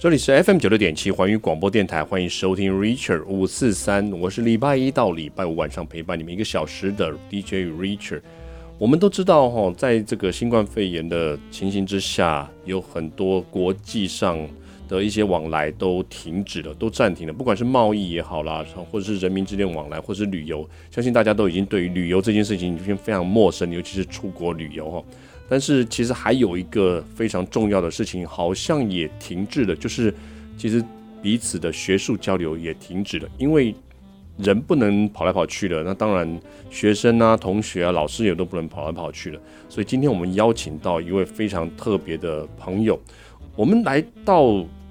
这里是 FM 九六点七环宇广播电台，欢迎收听 Richard 五四三，我是礼拜一到礼拜五晚上陪伴你们一个小时的 DJ Richard。我们都知道哈，在这个新冠肺炎的情形之下，有很多国际上的一些往来都停止了，都暂停了，不管是贸易也好啦，或者是人民之间往来，或者是旅游，相信大家都已经对于旅游这件事情已经非常陌生，尤其是出国旅游哈。但是其实还有一个非常重要的事情，好像也停滞了，就是其实彼此的学术交流也停止了，因为人不能跑来跑去了，那当然学生啊、同学啊、老师也都不能跑来跑去了。所以今天我们邀请到一位非常特别的朋友，我们来到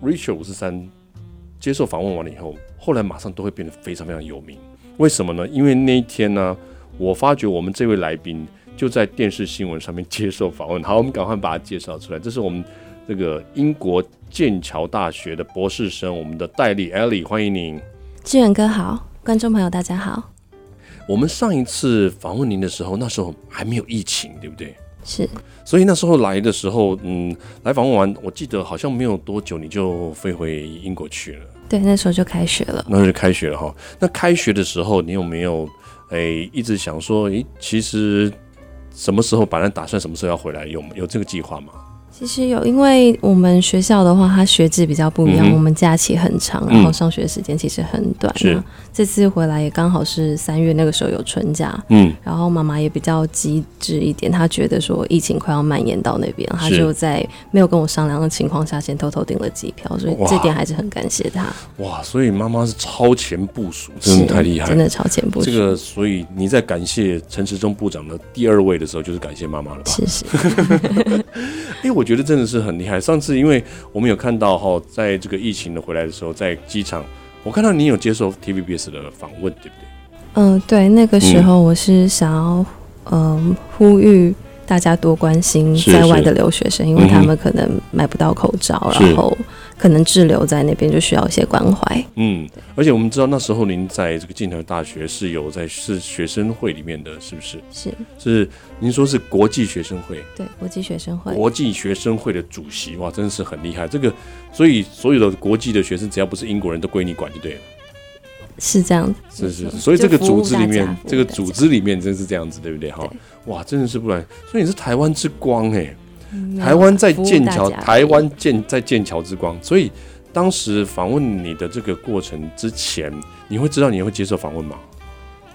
Richard 五四三接受访问完了以后，后来马上都会变得非常非常有名。为什么呢？因为那一天呢，我发觉我们这位来宾。就在电视新闻上面接受访问。好，我们赶快把它介绍出来。这是我们这个英国剑桥大学的博士生，我们的戴丽 Ellie，欢迎您。志远哥好，观众朋友大家好。我们上一次访问您的时候，那时候还没有疫情，对不对？是。所以那时候来的时候，嗯，来访问完，我记得好像没有多久你就飞回英国去了。对，那时候就开学了。那时候就开学了哈。那开学的时候，你有没有诶一直想说，诶，其实。什么时候本来打算什么时候要回来？有有这个计划吗？其实有，因为我们学校的话，它学制比较不一样，嗯、我们假期很长，然后上学时间其实很短。是、嗯，这次回来也刚好是三月那个时候有春假，嗯，然后妈妈也比较机智一点，她觉得说疫情快要蔓延到那边，她就在没有跟我商量的情况下，先偷偷订了机票，所以这点还是很感谢她。哇，所以妈妈是超前部署，真的太厉害，真的超前部署。这个，所以你在感谢陈时中部长的第二位的时候，就是感谢妈妈了吧？谢谢。因为 我觉得真的是很厉害。上次因为我们有看到哈，在这个疫情的回来的时候，在机场，我看到你有接受 TVBS 的访问，对不对？嗯、呃，对，那个时候我是想要嗯、呃、呼吁大家多关心在外的留学生，是是因为他们可能买不到口罩，嗯、然后。可能滞留在那边就需要一些关怀。嗯，而且我们知道那时候您在这个剑桥大学是有在是学生会里面的是不是？是是，您说是国际学生会？对，国际学生会。国际学生会的主席哇，真的是很厉害。这个，所以所有的国际的学生只要不是英国人都归你管就对了。是这样子。是是，所以这个组织里面，这个组织里面真是这样子，对不对？哈，哇，真的是不然。所以你是台湾之光哎。台湾在剑桥，台湾剑在剑桥之光。所以当时访问你的这个过程之前，你会知道你会接受访问吗？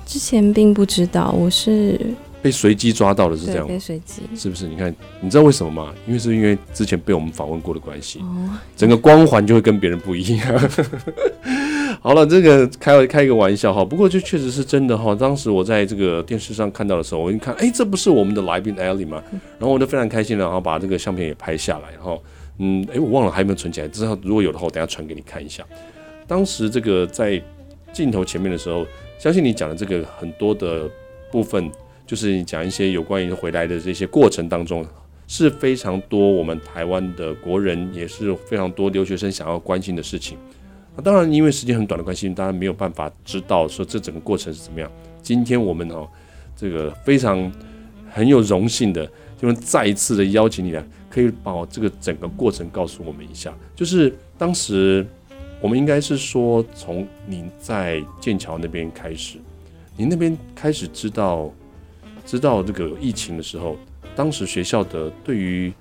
之前并不知道，我是被随机抓到的，是这样，被随机，是不是？你看，你知道为什么吗？因为是因为之前被我们访问过的关系，整个光环就会跟别人不一样。好了，这个开开一个玩笑哈，不过这确实是真的哈。当时我在这个电视上看到的时候，我一看，哎，这不是我们的来宾 Ellie 吗？然后我就非常开心了，然后把这个相片也拍下来，然后嗯，哎，我忘了还有没有存起来，之后如果有的话，我等下传给你看一下。当时这个在镜头前面的时候，相信你讲的这个很多的部分，就是你讲一些有关于回来的这些过程当中，是非常多我们台湾的国人，也是非常多留学生想要关心的事情。那当然，因为时间很短的关系，当然没有办法知道说这整个过程是怎么样。今天我们哦，这个非常很有荣幸的，就能再一次的邀请你来，可以把我这个整个过程告诉我们一下。就是当时我们应该是说，从您在剑桥那边开始，您那边开始知道知道这个疫情的时候，当时学校的对于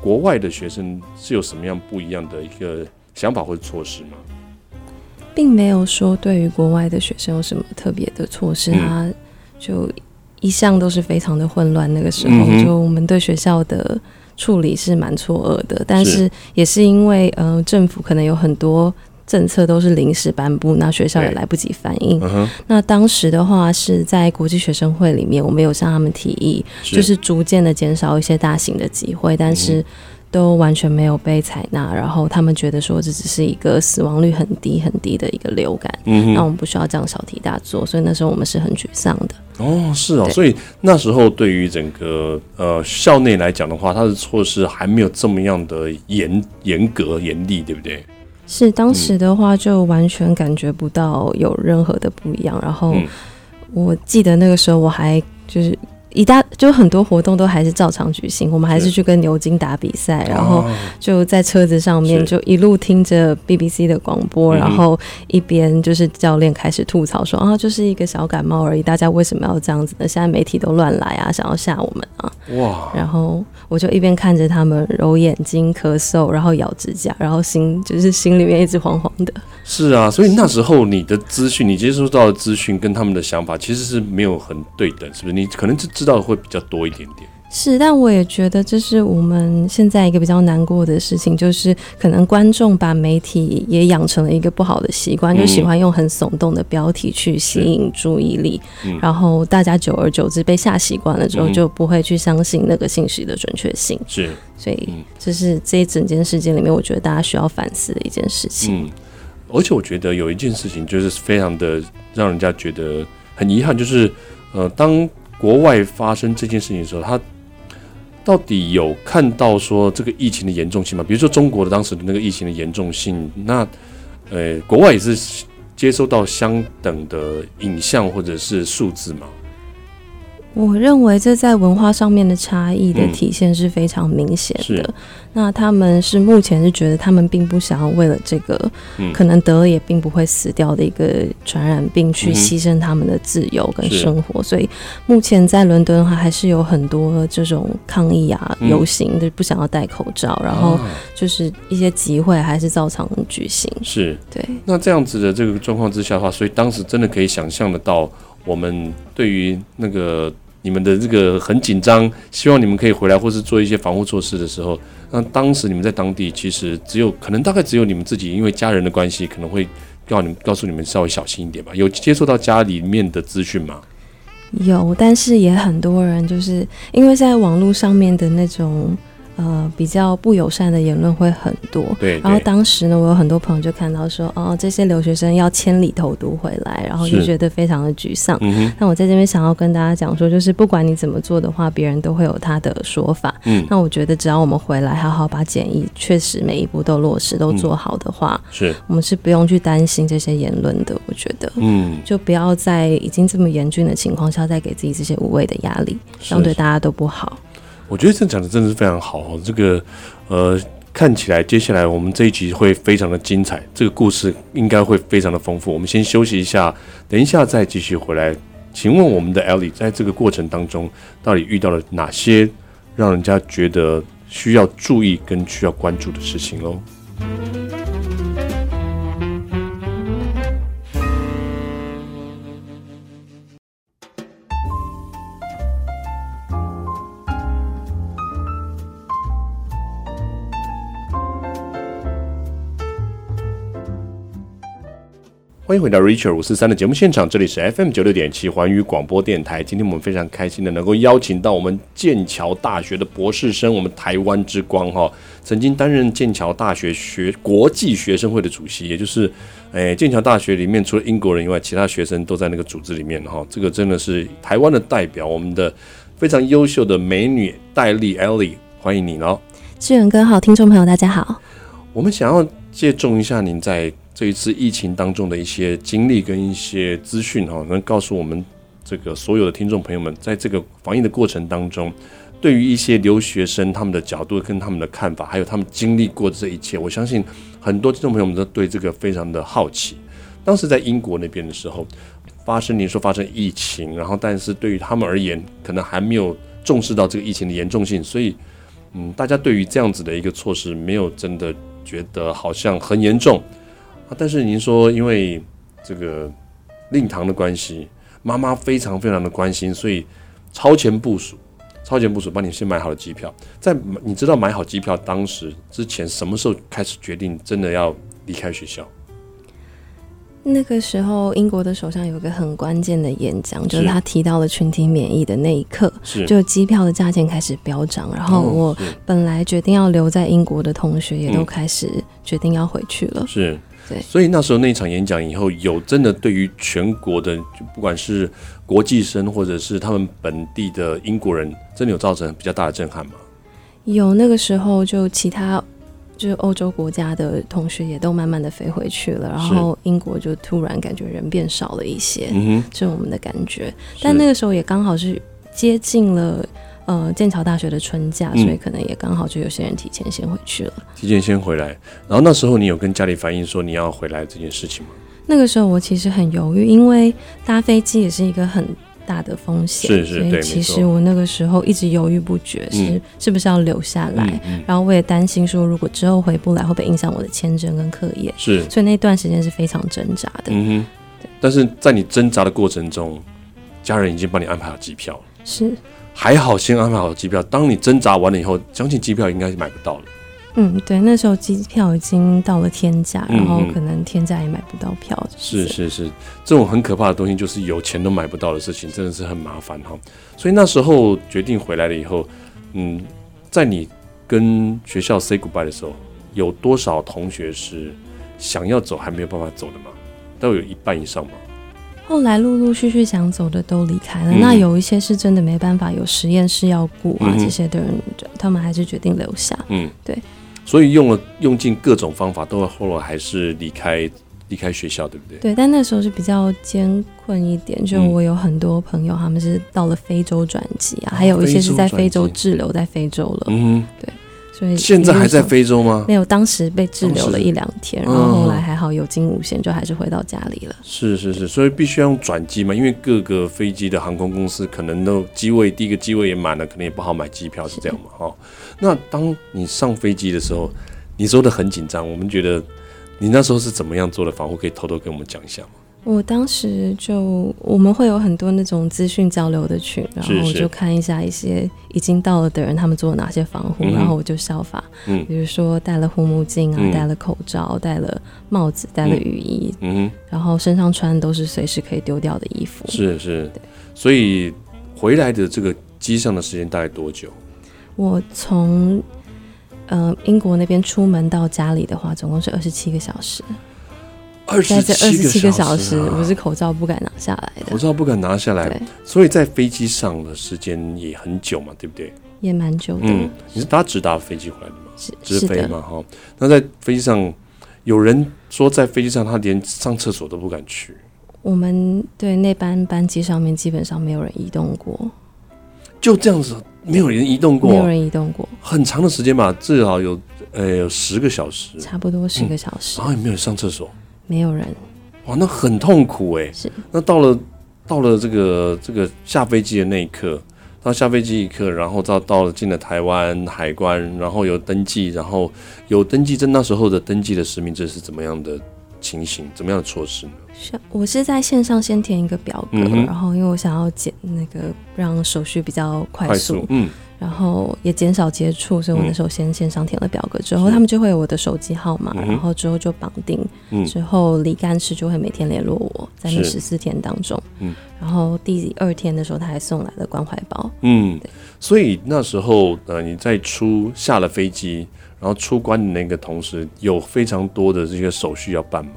国外的学生是有什么样不一样的一个想法或者措施吗？并没有说对于国外的学生有什么特别的措施，啊就一向都是非常的混乱。那个时候，就我们对学校的处理是蛮错愕的，但是也是因为呃政府可能有很多政策都是临时颁布，那学校也来不及反应。那当时的话是在国际学生会里面，我们有向他们提议，就是逐渐的减少一些大型的集会，但是。都完全没有被采纳，然后他们觉得说这只是一个死亡率很低很低的一个流感，嗯，那我们不需要这样小题大做，所以那时候我们是很沮丧的。哦，是哦，所以那时候对于整个呃校内来讲的话，它的措施还没有这么样的严严格严厉，对不对？是当时的话就完全感觉不到有任何的不一样，然后我记得那个时候我还就是。一大就很多活动都还是照常举行，我们还是去跟牛津打比赛，然后就在车子上面就一路听着 BBC 的广播，然后一边就是教练开始吐槽说啊，就是一个小感冒而已，大家为什么要这样子呢？现在媒体都乱来啊，想要吓我们啊！哇！然后我就一边看着他们揉眼睛、咳嗽，然后咬指甲，然后心就是心里面一直慌慌的。是啊，所以那时候你的资讯，你接收到的资讯跟他们的想法其实是没有很对等，是不是？你可能就知道的会比较多一点点。是，但我也觉得这是我们现在一个比较难过的事情，就是可能观众把媒体也养成了一个不好的习惯，嗯、就喜欢用很耸动的标题去吸引注意力，嗯、然后大家久而久之被吓习惯了之后，就不会去相信那个信息的准确性。是，所以这是这一整件事件里面，我觉得大家需要反思的一件事情。嗯，而且我觉得有一件事情就是非常的让人家觉得很遗憾，就是呃，当国外发生这件事情的时候，他。到底有看到说这个疫情的严重性吗？比如说中国的当时的那个疫情的严重性，那呃，国外也是接收到相等的影像或者是数字吗？我认为这在文化上面的差异的体现是非常明显的。嗯、那他们是目前是觉得他们并不想要为了这个、嗯、可能得了也并不会死掉的一个传染病去牺牲他们的自由跟生活，嗯、所以目前在伦敦的话还是有很多这种抗议啊、游行，就不想要戴口罩，然后就是一些集会还是照常举行。是对。那这样子的这个状况之下的话，所以当时真的可以想象得到，我们对于那个。你们的这个很紧张，希望你们可以回来，或是做一些防护措施的时候，那当时你们在当地其实只有可能大概只有你们自己，因为家人的关系，可能会告你们告诉你们稍微小心一点吧。有接触到家里面的资讯吗？有，但是也很多人就是因为在网络上面的那种。呃，比较不友善的言论会很多。对，对。然后当时呢，我有很多朋友就看到说，哦，这些留学生要千里投毒回来，然后就觉得非常的沮丧。嗯。那我在这边想要跟大家讲说，就是不管你怎么做的话，别人都会有他的说法。嗯。那我觉得只要我们回来好好把检疫确实每一步都落实都做好的话，嗯、是我们是不用去担心这些言论的。我觉得，嗯，就不要在已经这么严峻的情况下再给自己这些无谓的压力，这样对大家都不好。我觉得这讲的真的是非常好哦，这个呃看起来接下来我们这一集会非常的精彩，这个故事应该会非常的丰富。我们先休息一下，等一下再继续回来。请问我们的 Ellie 在这个过程当中到底遇到了哪些让人家觉得需要注意跟需要关注的事情喽？欢迎回到 Richard 五四三的节目现场，这里是 FM 九六点七环宇广播电台。今天我们非常开心的能够邀请到我们剑桥大学的博士生，我们台湾之光哈，曾经担任剑桥大学学国际学生会的主席，也就是，诶，剑桥大学里面除了英国人以外，其他学生都在那个组织里面哈。这个真的是台湾的代表，我们的非常优秀的美女戴丽 Ellie，欢迎你哦。志远哥好，听众朋友大家好。我们想要借重一下您在。这一次疫情当中的一些经历跟一些资讯哈，能告诉我们这个所有的听众朋友们，在这个防疫的过程当中，对于一些留学生他们的角度跟他们的看法，还有他们经历过这一切，我相信很多听众朋友们都对这个非常的好奇。当时在英国那边的时候，发生您说发生疫情，然后但是对于他们而言，可能还没有重视到这个疫情的严重性，所以嗯，大家对于这样子的一个措施，没有真的觉得好像很严重。啊，但是您说，因为这个令堂的关系，妈妈非常非常的关心，所以超前部署，超前部署，帮你先买好了机票。在你知道买好机票当时之前，什么时候开始决定真的要离开学校？那个时候，英国的首相有一个很关键的演讲，就是他提到了群体免疫的那一刻，是就机票的价钱开始飙涨，然后我本来决定要留在英国的同学也都开始决定要回去了。是。对，所以那时候那一场演讲以后，有真的对于全国的，不管是国际生或者是他们本地的英国人，真的有造成比较大的震撼吗？有，那个时候就其他就是欧洲国家的同学也都慢慢的飞回去了，然后英国就突然感觉人变少了一些，嗯哼，这是我们的感觉。但那个时候也刚好是。接近了呃剑桥大学的春假，所以可能也刚好就有些人提前先回去了。提前先回来，然后那时候你有跟家里反映说你要回来这件事情吗？那个时候我其实很犹豫，因为搭飞机也是一个很大的风险，是是，对，其实我那个时候一直犹豫不决，是、嗯、是不是要留下来。然后我也担心说，如果之后回不来，会不会影响我的签证跟课业？是，所以那段时间是非常挣扎的。嗯哼，但是在你挣扎的过程中，家人已经帮你安排好机票了。是，还好先安排好机票。当你挣扎完了以后，相信机票应该是买不到了。嗯，对，那时候机票已经到了天价，然后可能天价也买不到票。嗯、是是是，这种很可怕的东西，就是有钱都买不到的事情，真的是很麻烦哈。所以那时候决定回来了以后，嗯，在你跟学校 say goodbye 的时候，有多少同学是想要走还没有办法走的吗？都有一半以上吗？后来陆陆续续想走的都离开了，嗯、那有一些是真的没办法，有实验室要顾啊，嗯、这些的人，他们还是决定留下。嗯，对。所以用了用尽各种方法，都后来还是离开离开学校，对不对？对，但那时候是比较艰困一点。就我有很多朋友，他们是到了非洲转机啊，还有一些是在非洲滞留在非洲了。嗯，对。所以现在还在非洲吗？没有，当时被滞留了一两天，然后后来还好有惊无险，就还是回到家里了。是是是，所以必须要用转机嘛，因为各个飞机的航空公司可能都机位第一个机位也满了，可能也不好买机票，是这样嘛？哈。那当你上飞机的时候，你说的很紧张，我们觉得你那时候是怎么样做的防护？可以偷偷跟我们讲一下吗？我当时就我们会有很多那种资讯交流的群，然后我就看一下一些已经到了的人他们做了哪些防护，嗯、然后我就效法，嗯，比如说戴了护目镜啊，戴、嗯、了口罩，戴了帽子，戴了雨衣，嗯，然后身上穿的都是随时可以丢掉的衣服，是是，所以回来的这个机上的时间大概多久？我从呃英国那边出门到家里的话，总共是二十七个小时。二十七个小时，我是口罩不敢拿下来的。口罩不敢拿下来，所以在飞机上的时间也很久嘛，对不对？也蛮久的。嗯，你是搭直达飞机回来的吗？直飞嘛，哈。那在飞机上，有人说在飞机上他连上厕所都不敢去。我们对那班班机上面基本上没有人移动过，就这样子，没有人移动过，没有人移动过，很长的时间吧，至少有呃有十个小时，差不多十个小时，然后也没有上厕所。没有人，哇，那很痛苦哎。是，那到了到了这个这个下飞机的那一刻，到下飞机一刻，然后到到了进了台湾海关，然后有登记，然后有登记证，那时候的登记的实名制是怎么样的情形？怎么样的措施呢？是，我是在线上先填一个表格，嗯、然后因为我想要简那个让手续比较快速，快速嗯。然后也减少接触，所以我那时候先线上填了表格，之后他们就会有我的手机号码，然后之后就绑定，之后李干事就会每天联络我，在那十四天当中，然后第二天的时候他还送来了关怀包，嗯，所以那时候呃你在出下了飞机，然后出关的那个同时，有非常多的这些手续要办吗？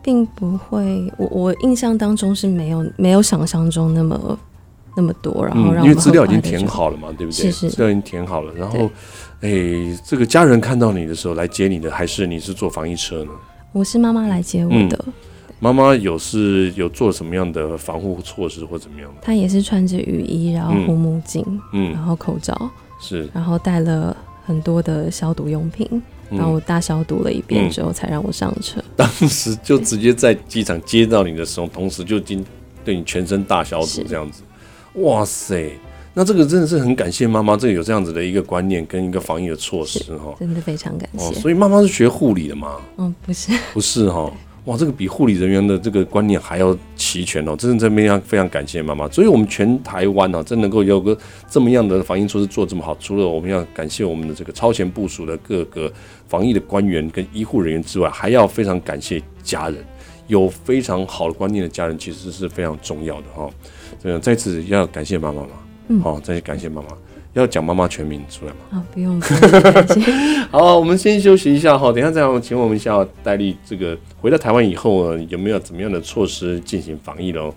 并不会，我我印象当中是没有没有想象中那么。那么多，然后让、嗯、因为资料已经填好了嘛，对不对？是是，资料已经填好了。然后，哎这个家人看到你的时候来接你的，还是你是坐防疫车呢？我是妈妈来接我的。妈妈、嗯、有是有做什么样的防护措施或怎么样的？她也是穿着雨衣，然后护目镜，嗯，然后口罩是，然后带了很多的消毒用品，嗯、然后我大消毒了一遍之后才让我上车。嗯、当时就直接在机场接到你的时候，同时就经对你全身大消毒这样子。哇塞，那这个真的是很感谢妈妈，这个有这样子的一个观念跟一个防疫的措施哈，真的非常感谢。哦，所以妈妈是学护理的吗？嗯，不是，不是哈。哇，这个比护理人员的这个观念还要齐全哦，真的这边要非常感谢妈妈。所以我们全台湾啊，真能够有个这么样的防疫措施做这么好，除了我们要感谢我们的这个超前部署的各个防疫的官员跟医护人员之外，还要非常感谢家人，有非常好的观念的家人，其实是非常重要的哈。对，再次要感谢妈妈嘛，嗯，好，再次感谢妈妈，要讲妈妈全名出来吗？啊，不用。好，我们先休息一下哈，等一下再请问一下戴丽，这个回到台湾以后呢，有没有怎么样的措施进行防疫喽？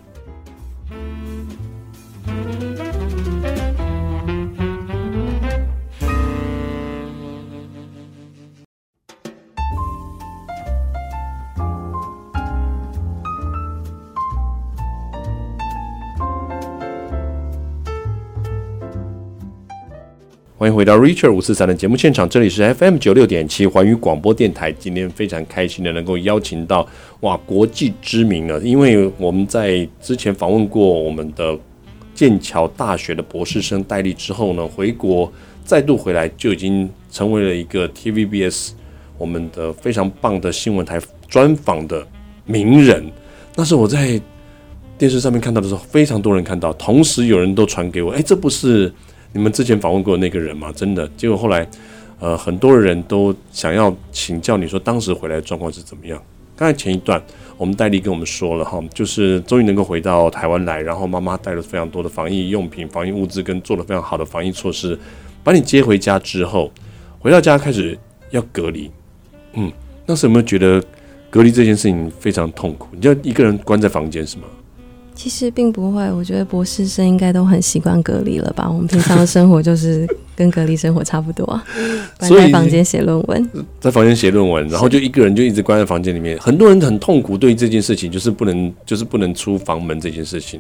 欢迎回到 Richard 五四三的节目现场，这里是 FM 九六点七环宇广播电台。今天非常开心的能够邀请到哇国际知名的，因为我们在之前访问过我们的剑桥大学的博士生戴笠之后呢，回国再度回来就已经成为了一个 TVBS 我们的非常棒的新闻台专访的名人。那是我在电视上面看到的时候，非常多人看到，同时有人都传给我，哎，这不是。你们之前访问过那个人吗？真的，结果后来，呃，很多人都想要请教你说，当时回来的状况是怎么样？刚才前一段，我们戴立跟我们说了哈，就是终于能够回到台湾来，然后妈妈带了非常多的防疫用品、防疫物资，跟做了非常好的防疫措施，把你接回家之后，回到家开始要隔离。嗯，那时有没有觉得隔离这件事情非常痛苦？你就一个人关在房间是吗？其实并不会，我觉得博士生应该都很习惯隔离了吧？我们平常的生活就是跟隔离生活差不多啊，关在房间写论文，在房间写论文，然后就一个人就一直关在房间里面。很多人很痛苦，对于这件事情就是不能，就是不能出房门这件事情。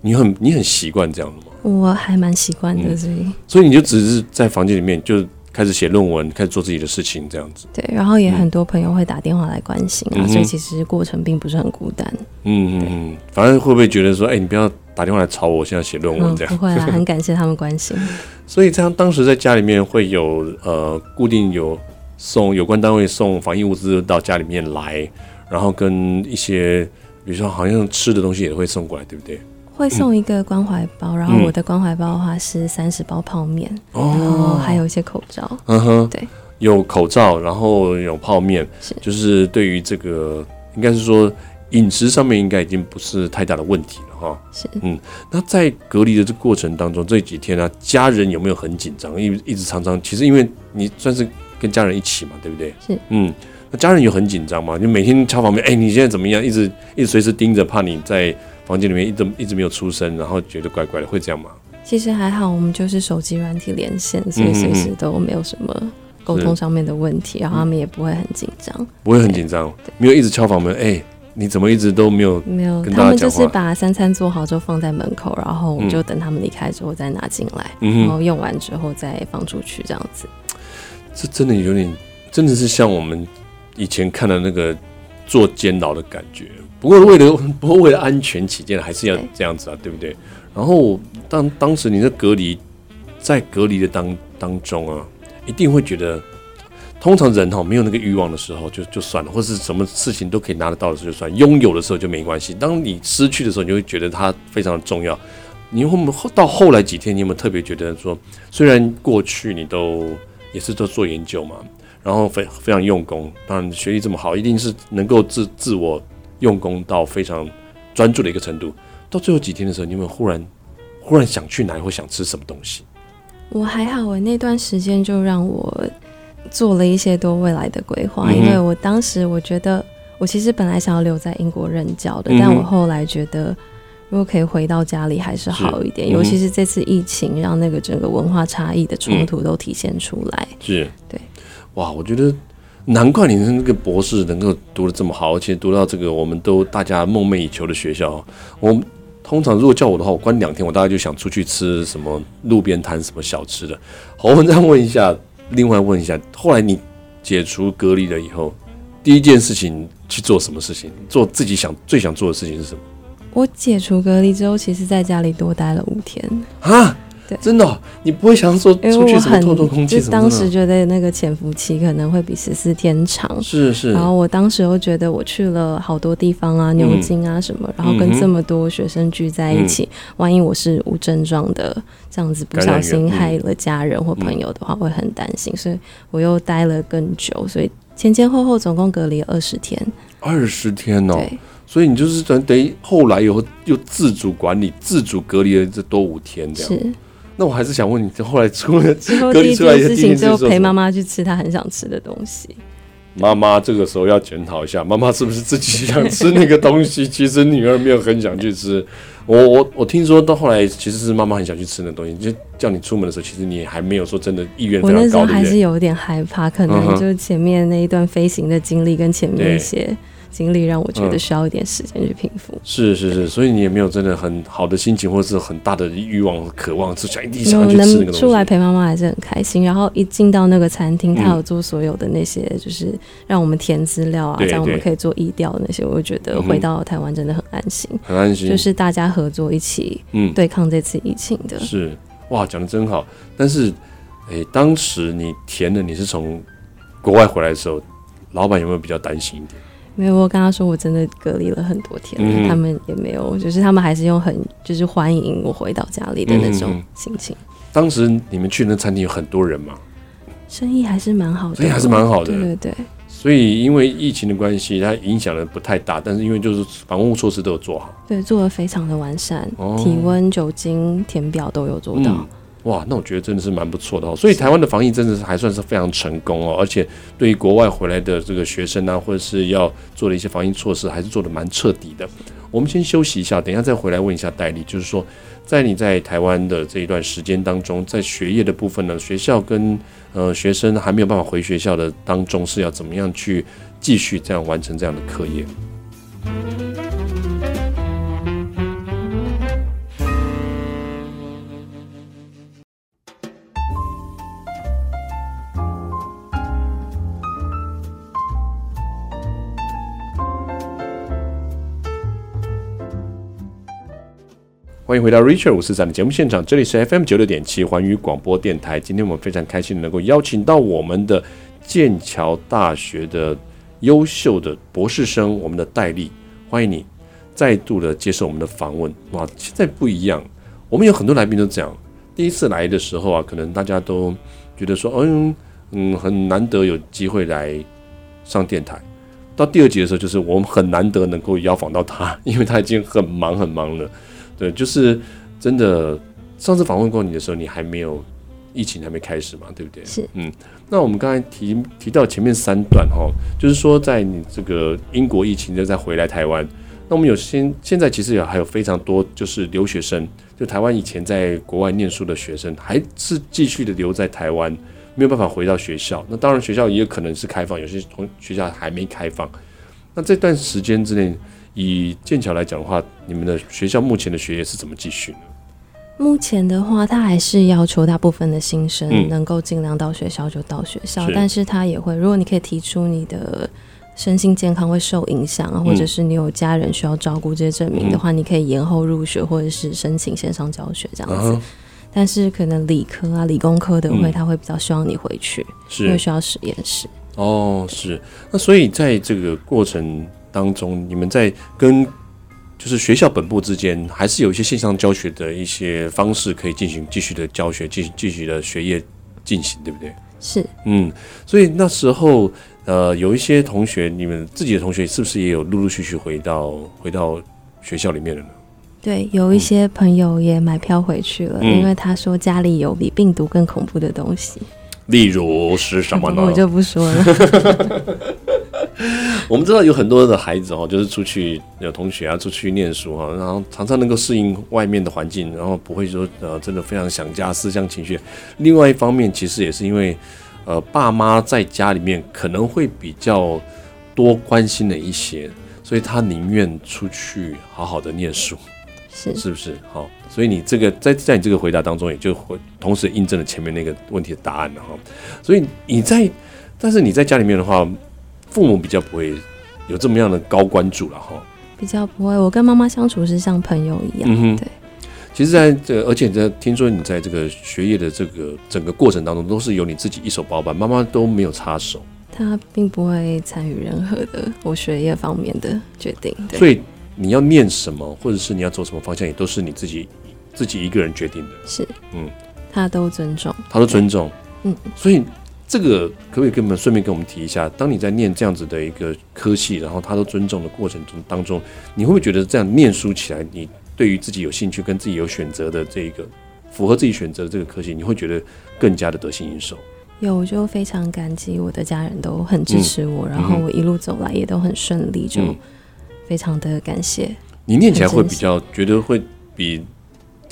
你很你很习惯这样的吗？我还蛮习惯的，所以、嗯、所以你就只是在房间里面就。开始写论文，开始做自己的事情，这样子。对，然后也很多朋友会打电话来关心啊，嗯、所以其实过程并不是很孤单。嗯嗯嗯，反正会不会觉得说，哎、欸，你不要打电话来吵我，现在写论文这样、嗯？不会啦，很感谢他们关心。所以这样，当时在家里面会有呃固定有送有关单位送防疫物资到家里面来，然后跟一些比如说好像吃的东西也会送过来，对不对？会送一个关怀包，然后我的关怀包的话是三十包泡面，嗯、然后还有一些口罩。嗯哼，对，有口罩，然后有泡面，是就是对于这个应该是说饮食上面应该已经不是太大的问题了哈。是，嗯，那在隔离的这过程当中，这几天呢、啊，家人有没有很紧张？一一直常常，其实因为你算是跟家人一起嘛，对不对？是，嗯，那家人有很紧张吗？就每天敲房门，哎，你现在怎么样？一直一直随时盯着，怕你在。房间里面一直一直没有出声，然后觉得怪怪的，会这样吗？其实还好，我们就是手机软体连线，所以随时都没有什么沟通上面的问题，然后他们也不会很紧张，不会很紧张，没有一直敲房门，哎、欸，你怎么一直都没有没有？他们就是把三餐做好之后放在门口，然后我们就等他们离开之后再拿进来，然后用完之后再放出去，这样子。这真的有点，真的是像我们以前看的那个做监牢的感觉。不过为了 不过为了安全起见，还是要这样子啊，对，对不对？然后当当时你在隔离，在隔离的当当中啊，一定会觉得，通常人哈没有那个欲望的时候就就算了，或是什么事情都可以拿得到的时候就算，拥有的时候就没关系。当你失去的时候，你就会觉得它非常的重要。你会到后来几天，你有没有特别觉得说，虽然过去你都也是都做研究嘛，然后非非常用功，当然学历这么好，一定是能够自自我。用功到非常专注的一个程度，到最后几天的时候，你有没有忽然忽然想去哪里或想吃什么东西？我还好，我那段时间就让我做了一些多未来的规划，嗯、因为我当时我觉得我其实本来想要留在英国任教的，嗯、但我后来觉得如果可以回到家里还是好一点，嗯、尤其是这次疫情让那个整个文化差异的冲突都体现出来。嗯、是，对，哇，我觉得。难怪你的那个博士能够读得这么好，而且读到这个我们都大家梦寐以求的学校。我通常如果叫我的话，我关两天，我大概就想出去吃什么路边摊、什么小吃的。好，我们再问一下，另外问一下，后来你解除隔离了以后，第一件事情去做什么事情？做自己想最想做的事情是什么？我解除隔离之后，其实在家里多待了五天啊。真的、哦，你不会想说出去什么透透空气什么？就当时觉得那个潜伏期可能会比十四天长，是是。然后我当时又觉得我去了好多地方啊，牛津啊什么，嗯、然后跟这么多学生聚在一起，嗯、万一我是无症状的，这样子不小心害了家人或朋友的话，会很担心，所以我又待了更久，所以前前后后总共隔离了二十天。二十天哦，对，所以你就是等等于后来以后又自主管理、自主隔离了这多五天这样。是。那我还是想问你，后来出了之后，第一件事情之后陪妈妈去吃她很想吃的东西。妈妈这个时候要检讨一下，妈妈是不是自己想吃那个东西？其实女儿没有很想去吃。我我我听说到后来，其实是妈妈很想去吃那东西，就叫你出门的时候，其实你还没有说真的意愿非常高。我那时候还是有点害怕，可能就前面那一段飞行的经历跟前面一些。经历让我觉得需要一点时间去平复。是是是，所以你也没有真的很好的心情，或者是很大的欲望、渴望，是想一定想要去吃那个东西。能出来陪妈妈还是很开心。然后一进到那个餐厅，他有做所有的那些，就是让我们填资料啊，让我们可以做医调的那些，我就觉得回到台湾真的很安心，很安心。就是大家合作一起，嗯，对抗这次疫情的。是哇，讲的真好。但是，哎、欸，当时你填的你是从国外回来的时候，老板有没有比较担心一点？没有，我跟他说我真的隔离了很多天，嗯、他们也没有，就是他们还是用很就是欢迎我回到家里的那种心情。嗯、当时你们去那餐厅有很多人吗？生意还是蛮好的，生意还是蛮好的，对对对。所以因为疫情的关系，它影响的不太大，但是因为就是防护措施都有做好，对，做的非常的完善，哦、体温、酒精填表都有做到。嗯哇，那我觉得真的是蛮不错的哦。所以台湾的防疫真的是还算是非常成功哦，而且对于国外回来的这个学生啊，或者是要做的一些防疫措施，还是做的蛮彻底的。我们先休息一下，等一下再回来问一下戴丽，就是说，在你在台湾的这一段时间当中，在学业的部分呢，学校跟呃学生还没有办法回学校的当中，是要怎么样去继续这样完成这样的课业？欢迎回到 Richard 五四三的节目现场，这里是 FM 九六点七环宇广播电台。今天我们非常开心能够邀请到我们的剑桥大学的优秀的博士生，我们的戴立，欢迎你再度的接受我们的访问。哇，现在不一样，我们有很多来宾都这样，第一次来的时候啊，可能大家都觉得说，嗯嗯，很难得有机会来上电台。到第二集的时候，就是我们很难得能够邀访到他，因为他已经很忙很忙了。对，就是真的。上次访问过你的时候，你还没有疫情还没开始嘛，对不对？是，嗯。那我们刚才提提到前面三段哈，就是说在你这个英国疫情就再回来台湾，那我们有现现在其实有还有非常多就是留学生，就台湾以前在国外念书的学生，还是继续的留在台湾，没有办法回到学校。那当然学校也有可能是开放，有些同学校还没开放。那这段时间之内。以剑桥来讲的话，你们的学校目前的学业是怎么继续呢？目前的话，他还是要求大部分的新生能够尽量到学校就到学校，嗯、但是他也会，如果你可以提出你的身心健康会受影响，啊、或者是你有家人需要照顾这些证明的话，嗯、你可以延后入学，或者是申请线上教学这样子。啊、但是可能理科啊、理工科的会，他会比较希望你回去，是因为需要实验室。哦，是。那所以在这个过程。当中，你们在跟就是学校本部之间，还是有一些线上教学的一些方式可以进行继续的教学，继续继续的学业进行，对不对？是，嗯，所以那时候，呃，有一些同学，你们自己的同学是不是也有陆陆续续回到回到学校里面了呢？对，有一些朋友也买票回去了，嗯、因为他说家里有比病毒更恐怖的东西。例如是什么呢？我就不说了。我们知道有很多的孩子哦，就是出去有同学啊，出去念书哈，然后常常能够适应外面的环境，然后不会说呃真的非常想家，思乡情绪。另外一方面，其实也是因为呃爸妈在家里面可能会比较多关心的一些，所以他宁愿出去好好的念书。是是不是好？所以你这个在在你这个回答当中，也就会同时印证了前面那个问题的答案了哈。所以你在，但是你在家里面的话，父母比较不会有这么样的高关注了哈。比较不会，我跟妈妈相处是像朋友一样。嗯哼，对。其实在这个，而且在听说你在这个学业的这个整个过程当中，都是由你自己一手包办，妈妈都没有插手。她并不会参与任何的我学业方面的决定。对。所以。你要念什么，或者是你要走什么方向，也都是你自己自己一个人决定的。是，嗯，他都尊重，他都尊重，嗯。所以这个可不可以跟我们顺便跟我们提一下？当你在念这样子的一个科系，然后他都尊重的过程中当中，你会不会觉得这样念书起来，你对于自己有兴趣、跟自己有选择的这一个符合自己选择的这个科系，你会觉得更加的得心应手？有，我就非常感激我的家人都很支持我，嗯、然后我一路走来也都很顺利，就。嗯非常的感谢。你念起来会比较觉得会比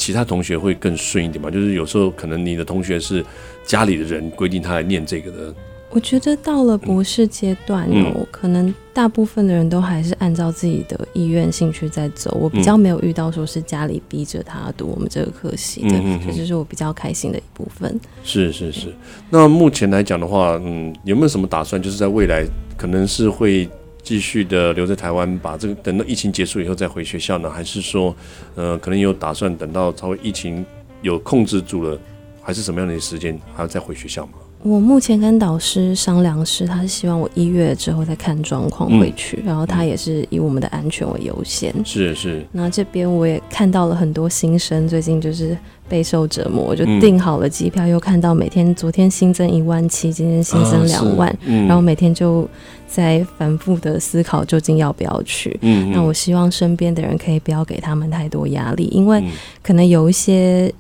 其他同学会更顺一点吧？就是有时候可能你的同学是家里的人规定他来念这个的，我觉得到了博士阶段哦，嗯、可能大部分的人都还是按照自己的意愿、兴趣在走。我比较没有遇到说是家里逼着他读我们这个科系的，嗯、这就是我比较开心的一部分。是是是。那目前来讲的话，嗯，有没有什么打算？就是在未来可能是会继续的留在台湾，把这个等到疫情结束以后再回学校呢？还是说，呃，可能有打算等到稍微疫情有控制住了，还是什么样的时间还要再回学校吗？我目前跟导师商量是，他是希望我一月之后再看状况回去，嗯、然后他也是以我们的安全为优先。是是。那这边我也看到了很多新生，最近就是备受折磨，我就订好了机票，嗯、又看到每天昨天新增一万七，今天新增两万，啊嗯、然后每天就在反复的思考究竟要不要去。嗯。那我希望身边的人可以不要给他们太多压力，因为可能有一些。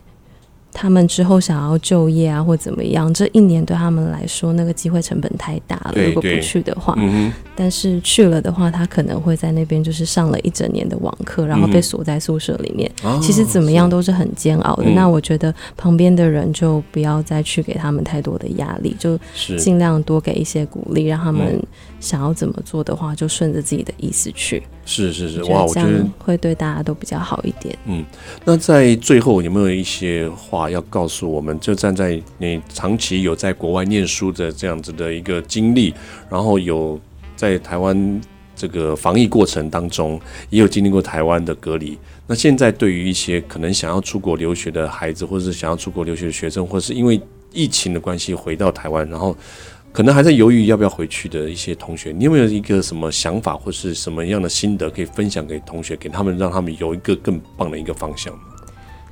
他们之后想要就业啊，或怎么样？这一年对他们来说，那个机会成本太大了。如果不去的话，嗯、但是去了的话，他可能会在那边就是上了一整年的网课，然后被锁在宿舍里面。嗯、其实怎么样都是很煎熬的。哦、那我觉得旁边的人就不要再去给他们太多的压力，就尽量多给一些鼓励，让他们想要怎么做的话，就顺着自己的意思去。是是是，哇，我觉得会对大家都比较好一点。嗯，那在最后有没有一些话要告诉我们？就站在你长期有在国外念书的这样子的一个经历，然后有在台湾这个防疫过程当中，也有经历过台湾的隔离。那现在对于一些可能想要出国留学的孩子，或者是想要出国留学的学生，或者是因为疫情的关系回到台湾，然后。可能还在犹豫要不要回去的一些同学，你有没有一个什么想法或是什么样的心得可以分享给同学，给他们，让他们有一个更棒的一个方向？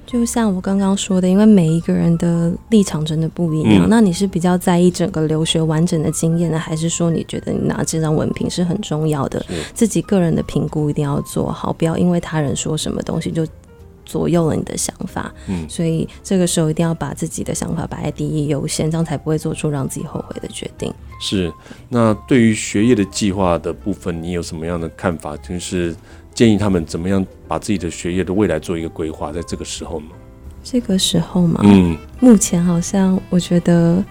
就像我刚刚说的，因为每一个人的立场真的不一样。嗯、那你是比较在意整个留学完整的经验呢，还是说你觉得你拿这张文凭是很重要的？自己个人的评估一定要做好，不要因为他人说什么东西就。左右了你的想法，嗯，所以这个时候一定要把自己的想法摆在第一优先，这样才不会做出让自己后悔的决定。是，那对于学业的计划的部分，你有什么样的看法？就是建议他们怎么样把自己的学业的未来做一个规划，在这个时候吗？这个时候嘛，嗯，目前好像我觉得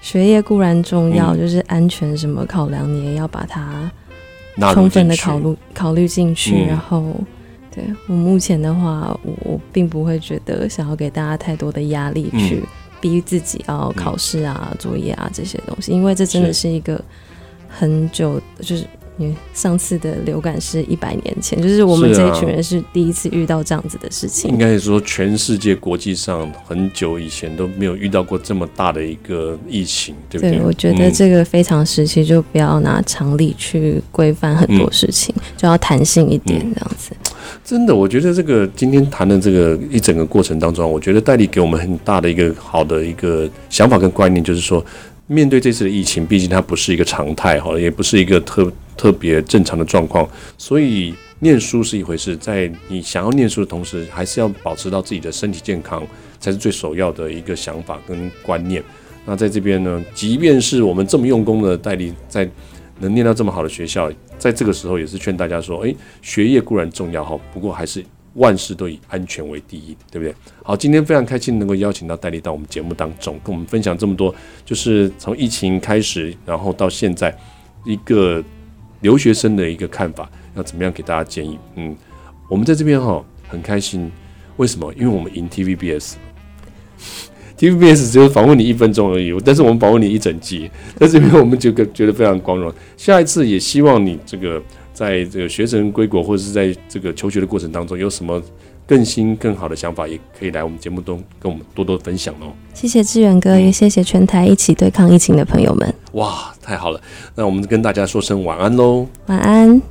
学业固然重要，嗯，就是安全什么考量，你也要把它充分的考虑考虑进去，嗯，然后。对，我目前的话，我我并不会觉得想要给大家太多的压力，去逼自己要考试啊、嗯、作业啊这些东西，因为这真的是一个很久，就是。因为上次的流感是一百年前，就是我们这一群人是第一次遇到这样子的事情。啊、应该是说，全世界国际上很久以前都没有遇到过这么大的一个疫情，对不对？对，我觉得这个非常时期，就不要拿常理去规范很多事情，嗯、就要弹性一点，这样子、嗯。真的，我觉得这个今天谈的这个一整个过程当中，我觉得戴笠给我们很大的一个好的一个想法跟观念，就是说。面对这次的疫情，毕竟它不是一个常态哈，也不是一个特特别正常的状况，所以念书是一回事，在你想要念书的同时，还是要保持到自己的身体健康，才是最首要的一个想法跟观念。那在这边呢，即便是我们这么用功的戴笠，在能念到这么好的学校，在这个时候也是劝大家说，诶，学业固然重要哈，不过还是。万事都以安全为第一，对不对？好，今天非常开心能够邀请到戴笠到我们节目当中，跟我们分享这么多，就是从疫情开始，然后到现在一个留学生的一个看法，要怎么样给大家建议？嗯，我们在这边哈很开心，为什么？因为我们赢 TVBS，TVBS 只有访问你一分钟而已，但是我们访问你一整集，在这边我们就觉得非常光荣。下一次也希望你这个。在这个学成归国或者是在这个求学的过程当中，有什么更新更好的想法，也可以来我们节目中跟我们多多分享哦。谢谢志远哥，嗯、也谢谢全台一起对抗疫情的朋友们。哇，太好了！那我们跟大家说声晚安喽。晚安。